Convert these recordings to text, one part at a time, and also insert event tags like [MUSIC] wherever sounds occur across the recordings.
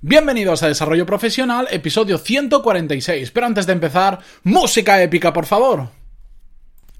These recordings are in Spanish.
Bienvenidos a Desarrollo Profesional, episodio 146. Pero antes de empezar, música épica, por favor.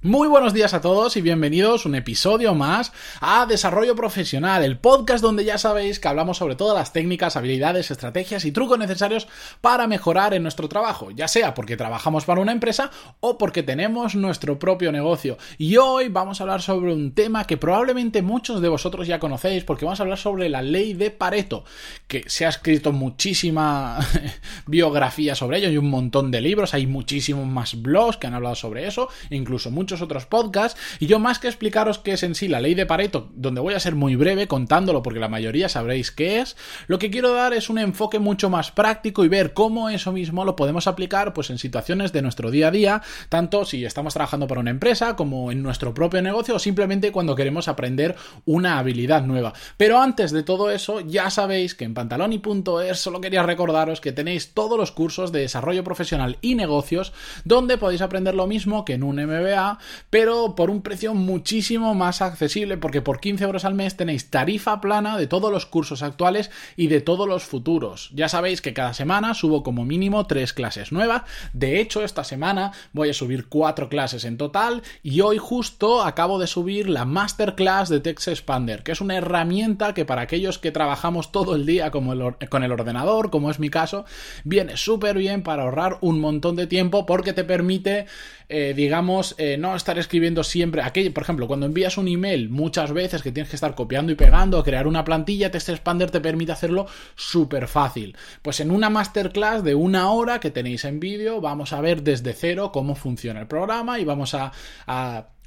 Muy buenos días a todos y bienvenidos un episodio más a Desarrollo Profesional, el podcast donde ya sabéis que hablamos sobre todas las técnicas, habilidades, estrategias y trucos necesarios para mejorar en nuestro trabajo, ya sea porque trabajamos para una empresa o porque tenemos nuestro propio negocio. Y hoy vamos a hablar sobre un tema que probablemente muchos de vosotros ya conocéis porque vamos a hablar sobre la ley de Pareto, que se ha escrito muchísima [LAUGHS] biografía sobre ello y un montón de libros, hay muchísimos más blogs que han hablado sobre eso, incluso muchos otros podcasts, y yo más que explicaros qué es en sí la ley de Pareto, donde voy a ser muy breve contándolo porque la mayoría sabréis qué es, lo que quiero dar es un enfoque mucho más práctico y ver cómo eso mismo lo podemos aplicar pues en situaciones de nuestro día a día, tanto si estamos trabajando para una empresa como en nuestro propio negocio o simplemente cuando queremos aprender una habilidad nueva. Pero antes de todo eso, ya sabéis que en pantaloni.es solo quería recordaros que tenéis todos los cursos de desarrollo profesional y negocios donde podéis aprender lo mismo que en un MBA pero por un precio muchísimo más accesible, porque por 15 euros al mes tenéis tarifa plana de todos los cursos actuales y de todos los futuros. Ya sabéis que cada semana subo como mínimo tres clases nuevas. De hecho, esta semana voy a subir cuatro clases en total y hoy justo acabo de subir la masterclass de Text Expander, que es una herramienta que para aquellos que trabajamos todo el día con el ordenador, como es mi caso, viene súper bien para ahorrar un montón de tiempo porque te permite eh, digamos, eh, no estar escribiendo siempre. Aquello, por ejemplo, cuando envías un email muchas veces que tienes que estar copiando y pegando, crear una plantilla, Test Expander te permite hacerlo súper fácil. Pues en una masterclass de una hora que tenéis en vídeo, vamos a ver desde cero cómo funciona el programa y vamos a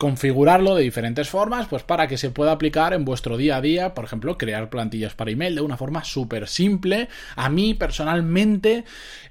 configurarlo de diferentes formas, pues para que se pueda aplicar en vuestro día a día, por ejemplo, crear plantillas para email de una forma súper simple. A mí personalmente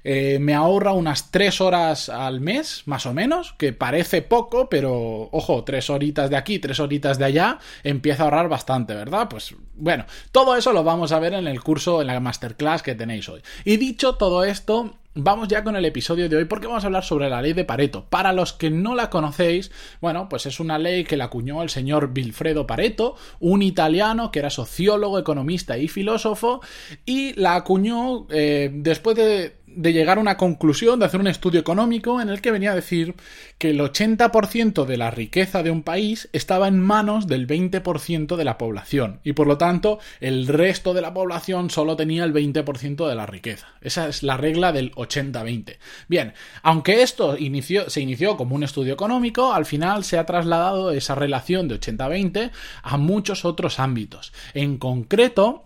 eh, me ahorra unas 3 horas al mes, más o menos, que parece poco, pero ojo, 3 horitas de aquí, 3 horitas de allá, empieza a ahorrar bastante, ¿verdad? Pues bueno, todo eso lo vamos a ver en el curso, en la masterclass que tenéis hoy. Y dicho todo esto, Vamos ya con el episodio de hoy porque vamos a hablar sobre la ley de Pareto. Para los que no la conocéis, bueno, pues es una ley que la acuñó el señor Vilfredo Pareto, un italiano que era sociólogo, economista y filósofo, y la acuñó eh, después de de llegar a una conclusión, de hacer un estudio económico en el que venía a decir que el 80% de la riqueza de un país estaba en manos del 20% de la población y por lo tanto el resto de la población solo tenía el 20% de la riqueza. Esa es la regla del 80-20. Bien, aunque esto inició, se inició como un estudio económico, al final se ha trasladado esa relación de 80-20 a muchos otros ámbitos. En concreto,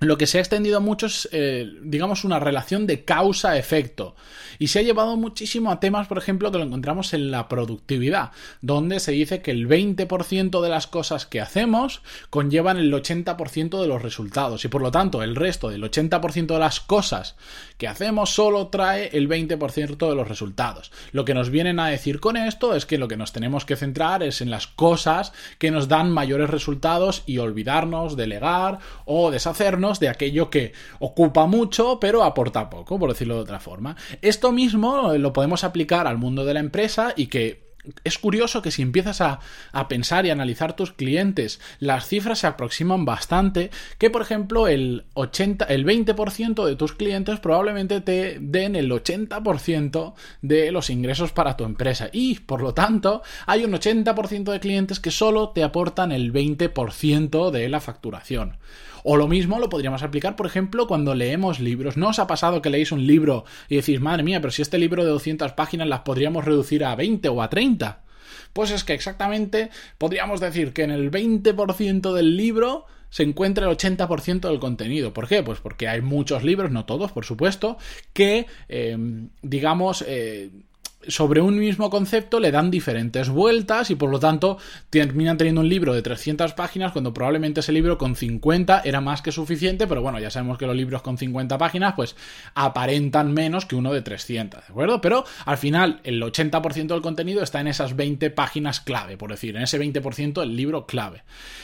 lo que se ha extendido mucho es, eh, digamos, una relación de causa-efecto. Y se ha llevado muchísimo a temas, por ejemplo, que lo encontramos en la productividad, donde se dice que el 20% de las cosas que hacemos conllevan el 80% de los resultados. Y por lo tanto, el resto del 80% de las cosas que hacemos solo trae el 20% de los resultados. Lo que nos vienen a decir con esto es que lo que nos tenemos que centrar es en las cosas que nos dan mayores resultados y olvidarnos, delegar o deshacernos de aquello que ocupa mucho pero aporta poco, por decirlo de otra forma. Esto mismo lo podemos aplicar al mundo de la empresa y que es curioso que si empiezas a, pensar y analizar tus clientes, las cifras se aproximan bastante, que por ejemplo el 80, el 20% de tus clientes probablemente te den el 80% de los ingresos para tu empresa y por lo tanto hay un 80% de clientes que solo te aportan el 20% de la facturación. O lo mismo lo podríamos aplicar, por ejemplo, cuando leemos libros. ¿No os ha pasado que leéis un libro y decís, madre mía, pero si este libro de 200 páginas las podríamos reducir a 20 o a 30? Pues es que exactamente podríamos decir que en el 20% del libro se encuentra el 80% del contenido. ¿Por qué? Pues porque hay muchos libros, no todos, por supuesto, que, eh, digamos, eh, sobre un mismo concepto le dan diferentes vueltas y por lo tanto terminan teniendo un libro de 300 páginas cuando probablemente ese libro con 50 era más que suficiente, pero bueno, ya sabemos que los libros con 50 páginas pues aparentan menos que uno de 300, ¿de acuerdo? Pero al final el 80% del contenido está en esas 20 páginas clave, por decir, en ese 20% del libro clave.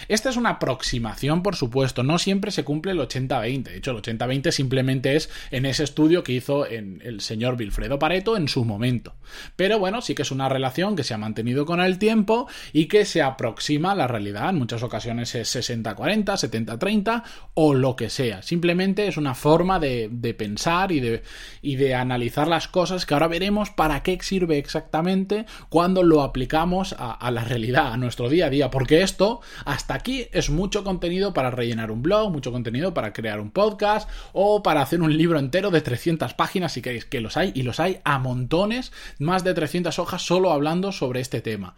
Esta es una aproximación, por supuesto, no siempre se cumple el 80-20, de hecho el 80-20 simplemente es en ese estudio que hizo en el señor Wilfredo Pareto en su momento. Pero bueno, sí que es una relación que se ha mantenido con el tiempo y que se aproxima a la realidad. En muchas ocasiones es 60-40, 70-30 o lo que sea. Simplemente es una forma de, pensar y de, y de analizar las cosas que ahora veremos para qué sirve exactamente cuando lo aplicamos a, a la realidad, a nuestro día a día. Porque esto, hasta aquí, es mucho contenido para rellenar un blog, mucho contenido para crear un podcast o para hacer un libro entero de 300 páginas si queréis que los hay y los hay a montones, más de 300 hojas solo hablando sobre este tema.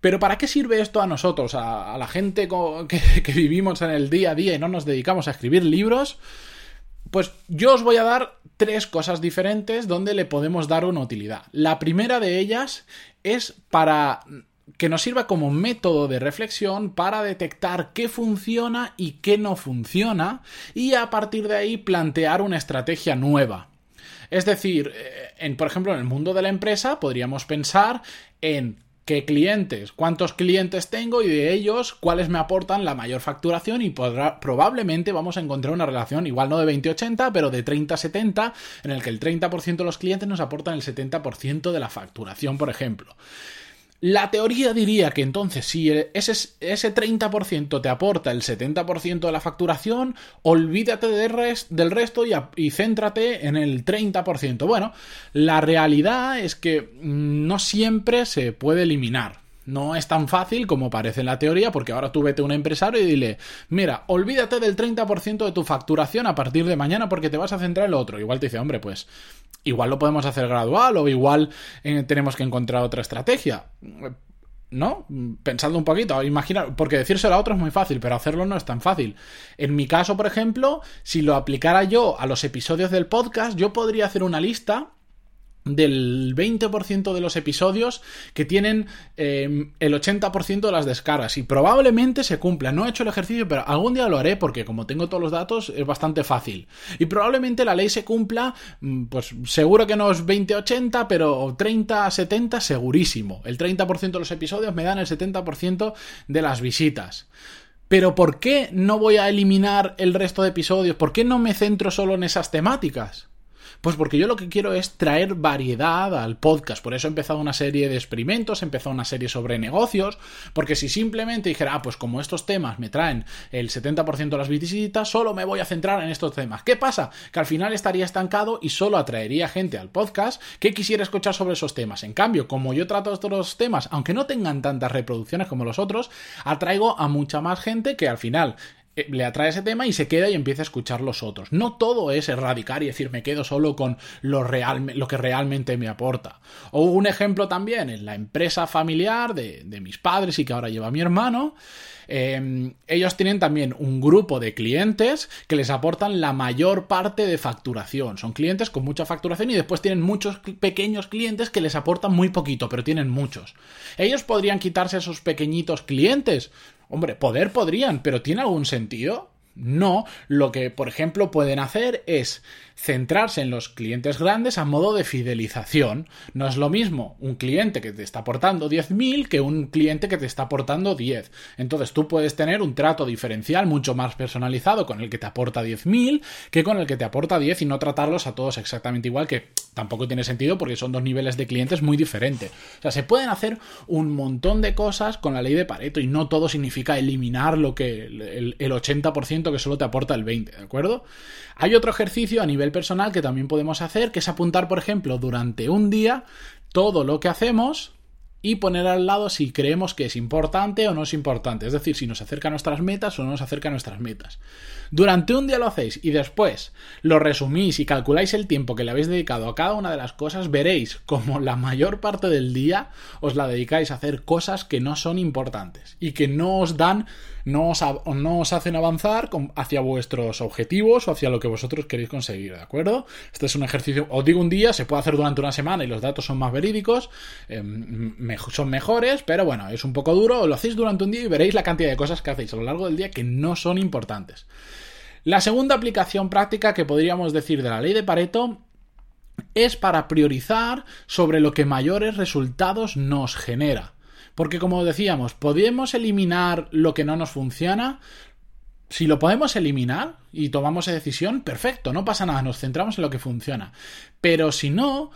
Pero ¿para qué sirve esto a nosotros, a, la gente [LAUGHS] que, vivimos en el día a día y no nos dedicamos a escribir libros? Pues yo os voy a dar tres cosas diferentes donde le podemos dar una utilidad. La primera de ellas es para que nos sirva como método de reflexión para detectar qué funciona y qué no funciona y a partir de ahí plantear una estrategia nueva. Es decir, en, por ejemplo, en el mundo de la empresa podríamos pensar en qué clientes, cuántos clientes tengo y de ellos cuáles me aportan la mayor facturación y probablemente vamos a encontrar una relación igual no de 20-80 pero de 30-70 en el que el 30% de los clientes nos aportan el 70% de la facturación, por ejemplo. La teoría diría que entonces si ese, ese 30% te aporta el 70% de la facturación, olvídate del resto y, y, céntrate en el 30%. Bueno, la realidad es que mm, no siempre se puede eliminar. No es tan fácil como parece en la teoría, porque ahora tú vete a un empresario y dile, mira, olvídate del 30% de tu facturación a partir de mañana porque te vas a centrar en lo otro. Igual te dice, hombre, pues igual lo podemos hacer gradual o igual eh, tenemos que encontrar otra estrategia. ¿no? Pensando un poquito, imaginar, porque decírselo a otro es muy fácil, pero hacerlo no es tan fácil. En mi caso, por ejemplo, si lo aplicara yo a los episodios del podcast, yo podría hacer una lista del 20% de los episodios que tienen em, el 80% de las descargas y probablemente se cumpla. No he hecho el ejercicio, pero algún día lo haré porque como tengo todos los datos es bastante fácil. Y probablemente la ley se cumpla, mm, pues seguro que no es 20-80, pero 30-70 segurísimo. El 30% de los episodios me dan el 70% de las visitas. Pero ¿por qué no voy a eliminar el resto de episodios? ¿Por qué no me centro solo en esas temáticas? Pues porque yo lo que quiero es traer variedad al podcast. Por eso he empezado una serie de experimentos, he empezado una serie sobre negocios, porque si simplemente dijera, ah, pues como estos temas me traen el 70% de las visitas, solo me voy a centrar en estos temas. ¿Qué pasa? Que al final estaría estancado y solo atraería gente al podcast que quisiera escuchar sobre esos temas. En cambio, como yo trato estos temas, aunque no tengan tantas reproducciones como los otros, atraigo a mucha más gente que al final le atrae ese tema y se queda y empieza a escuchar los otros. No todo es erradicar y decir me quedo solo con lo, real, lo que realmente me aporta. O un ejemplo también en la empresa familiar de, mis padres y que ahora lleva mi hermano. Em, ellos tienen también un grupo de clientes que les aportan la mayor parte de facturación. Son clientes con mucha facturación y después tienen muchos pequeños clientes que les aportan muy poquito, pero tienen muchos. Ellos podrían quitarse esos pequeñitos clientes. Hombre, poder podrían, pero ¿tiene algún sentido? No, lo que por ejemplo pueden hacer es centrarse en los clientes grandes a modo de fidelización. No es lo mismo un cliente que te está aportando 10.000 que un cliente que te está aportando 10. Entonces tú puedes tener un trato diferencial mucho más personalizado con el que te aporta 10.000 que con el que te aporta 10 y no tratarlos a todos exactamente igual que tampoco tiene sentido porque son dos niveles de clientes muy diferentes. O sea, se pueden hacer un montón de cosas con la ley de Pareto y no todo significa eliminar lo que el, el 80% que solo te aporta el 20, ¿de acuerdo? Hay otro ejercicio a nivel personal que también podemos hacer, que es apuntar, por ejemplo, durante un día todo lo que hacemos y poner al lado si creemos que es importante o no es importante, es decir, si nos acerca a nuestras metas o no nos acerca a nuestras metas. Durante un día lo hacéis y después lo resumís y calculáis el tiempo que le habéis dedicado a cada una de las cosas, veréis como la mayor parte del día os la dedicáis a hacer cosas que no son importantes y que no os dan, no os, no os hacen avanzar hacia vuestros objetivos o hacia lo que vosotros queréis conseguir, ¿de acuerdo? Este es un ejercicio, os digo un día, se puede hacer durante una semana y los datos son más verídicos, son mejores, pero bueno, es un poco duro, lo hacéis durante un día y veréis la cantidad de cosas que hacéis a lo largo del día que no son importantes. La segunda aplicación práctica que podríamos decir de la ley de Pareto es para priorizar sobre lo que mayores resultados nos genera. Porque como decíamos, podemos eliminar lo que no nos funciona. Si lo podemos eliminar y tomamos esa decisión, perfecto, no pasa nada, nos centramos en lo que funciona. Pero si no,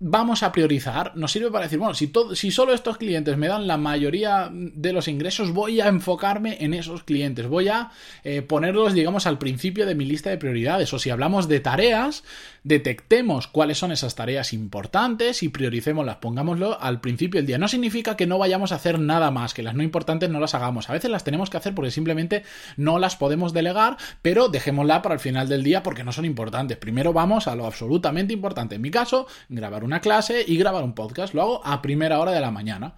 vamos a priorizar, nos sirve para decir, bueno, si, todo, si solo estos clientes me dan la mayoría de los ingresos, voy a enfocarme en esos clientes, voy a eh, ponerlos, digamos, al principio de mi lista de prioridades. O si hablamos de tareas, detectemos cuáles son esas tareas importantes y prioricémoslas, pongámoslo al principio del día. No significa que no vayamos a hacer nada más, que las no importantes no las hagamos. A veces las tenemos que hacer porque simplemente no las podemos delegar, pero dejémosla para el final del día porque no son importantes. Primero vamos a lo absolutamente importante. En mi caso, grabar una clase y grabar un podcast. Lo hago a primera hora de la mañana.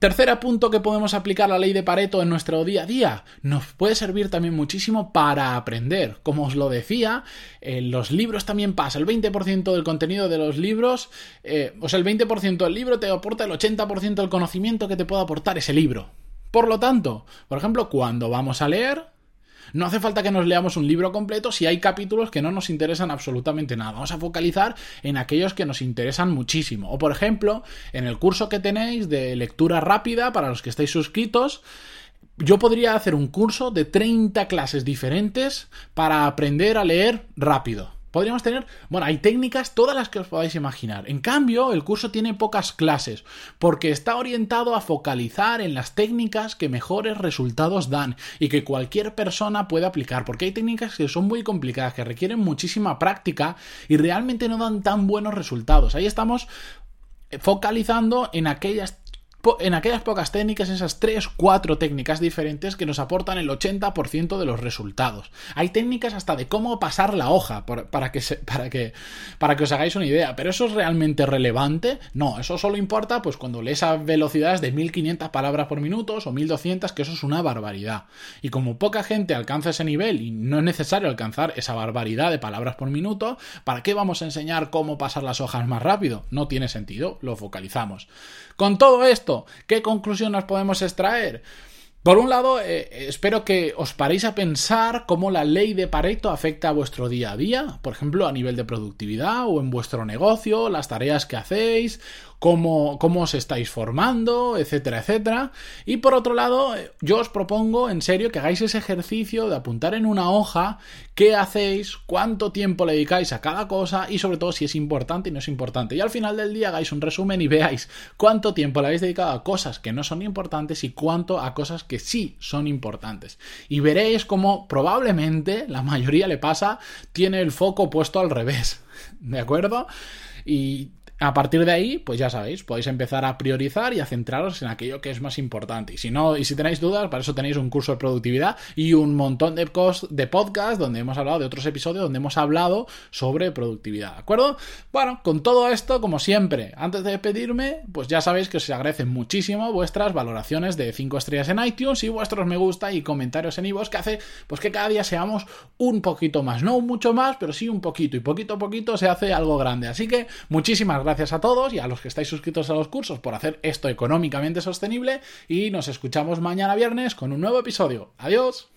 Tercer punto que podemos aplicar la ley de Pareto en nuestro día a día. Nos puede servir también muchísimo para aprender. Como os lo decía, en los libros también pasa. El 20% del contenido de los libros, eh, o sea, el 20% del libro te aporta el 80% del conocimiento que te puede aportar ese libro. Por lo tanto, por ejemplo, cuando vamos a leer, no hace falta que nos leamos un libro completo si hay capítulos que no nos interesan absolutamente nada. Vamos a focalizar en aquellos que nos interesan muchísimo. O por ejemplo, en el curso que tenéis de lectura rápida para los que estáis suscritos, yo podría hacer un curso de 30 clases diferentes para aprender a leer rápido. Podríamos tener, bueno, hay técnicas todas las que os podáis imaginar. En cambio, el curso tiene pocas clases porque está orientado a focalizar en las técnicas que mejores resultados dan y que cualquier persona puede aplicar, porque hay técnicas que son muy complicadas, que requieren muchísima práctica y realmente no dan tan buenos resultados. Ahí estamos focalizando en aquellas en aquellas pocas técnicas, esas 3, 4 técnicas diferentes que nos aportan el 80% de los resultados. Hay técnicas hasta de cómo pasar la hoja para, que para, que, para que os hagáis una idea, pero eso es realmente relevante. No, eso solo importa pues cuando lees a velocidades de 1500 palabras por minuto o 1200, que eso es una barbaridad. Y como poca gente alcanza ese nivel y no es necesario alcanzar esa barbaridad de palabras por minuto, ¿para qué vamos a enseñar cómo pasar las hojas más rápido? No tiene sentido, lo focalizamos. Con todo esto, ¿qué conclusión nos podemos extraer? Por un lado, eh, espero que os paréis a pensar cómo la ley de Pareto afecta a vuestro día a día, por ejemplo, a nivel de productividad o en vuestro negocio, las tareas que hacéis cómo, os estáis formando, etcétera, etcétera. Y por otro lado, yo os propongo en serio que hagáis ese ejercicio de apuntar en una hoja qué hacéis, cuánto tiempo le dedicáis a cada cosa y sobre todo si es importante y no es importante. Y al final del día hagáis un resumen y veáis cuánto tiempo le habéis dedicado a cosas que no son importantes y cuánto a cosas que sí son importantes. Y veréis cómo probablemente la mayoría le pasa, tiene el foco puesto al revés. [LAUGHS] ¿De acuerdo? Y a partir de ahí, pues ya sabéis, podéis empezar a priorizar y a centraros en aquello que es más importante. Y si no, y si tenéis dudas, para eso tenéis un curso de productividad y un montón de, de podcasts donde hemos hablado de otros episodios donde hemos hablado sobre productividad, ¿de acuerdo? Bueno, con todo esto, como siempre, antes de despedirme, pues ya sabéis que os agradecen muchísimo vuestras valoraciones de 5 estrellas en iTunes y vuestros me gusta y comentarios en iVoox que hace pues que cada día seamos un poquito más, no mucho más, pero sí un poquito y poquito a poquito se hace algo grande. Así que muchísimas gracias a todos y a los que estáis suscritos a los cursos por hacer esto económicamente sostenible y nos escuchamos mañana viernes con un nuevo episodio. Adiós.